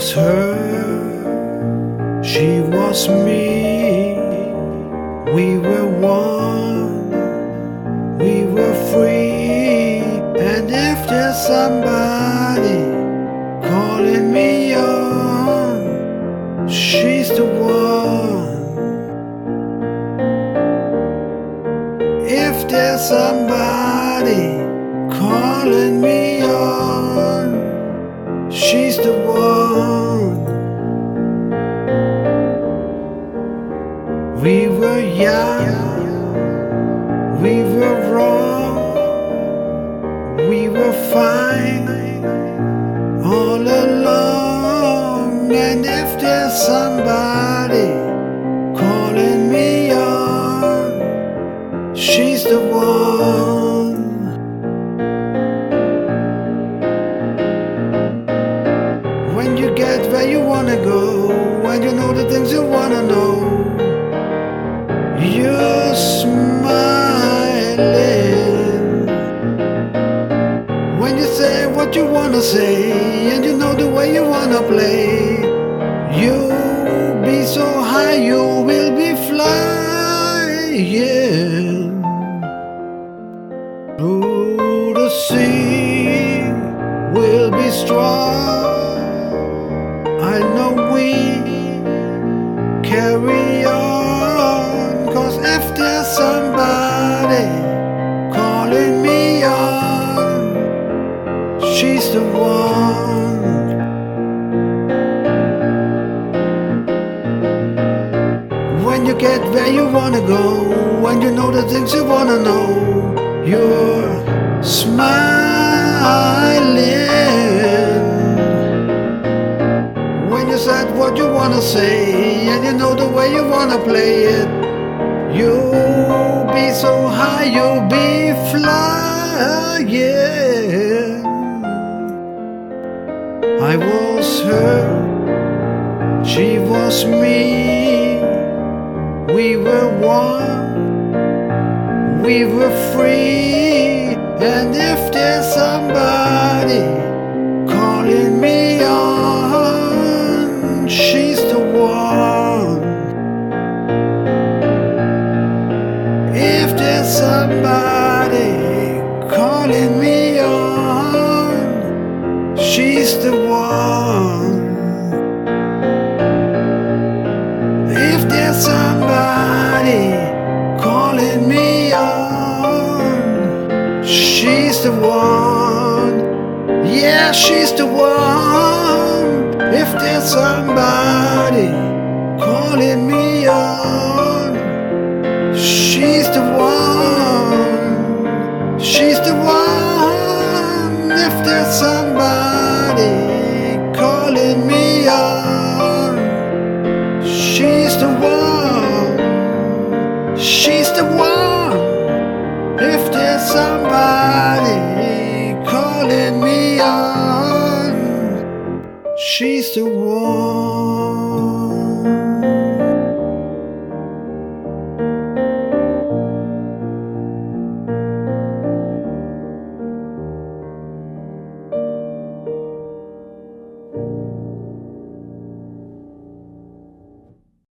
was her, she was me. We were one, we were free. And if there's somebody calling me on, she's the one. If there's somebody calling me on, she's the one. We were young, we were wrong, we were fine all along. And if there's somebody what you wanna say, and you know the way you wanna play, you'll be so high, you will be flying through the sea. We'll be strong. I know we When you get where you wanna go, when you know the things you wanna know, you're smiling. When you said what you wanna say, and you know the way you wanna play it, you'll be so high, you'll be flying. I was her, she was me. We were one, we were free. And she's the one. Yeah, she's the one. If there's somebody calling me on, she's the one. She's the one. If there's somebody calling me on, she's the one. She's the one. The a.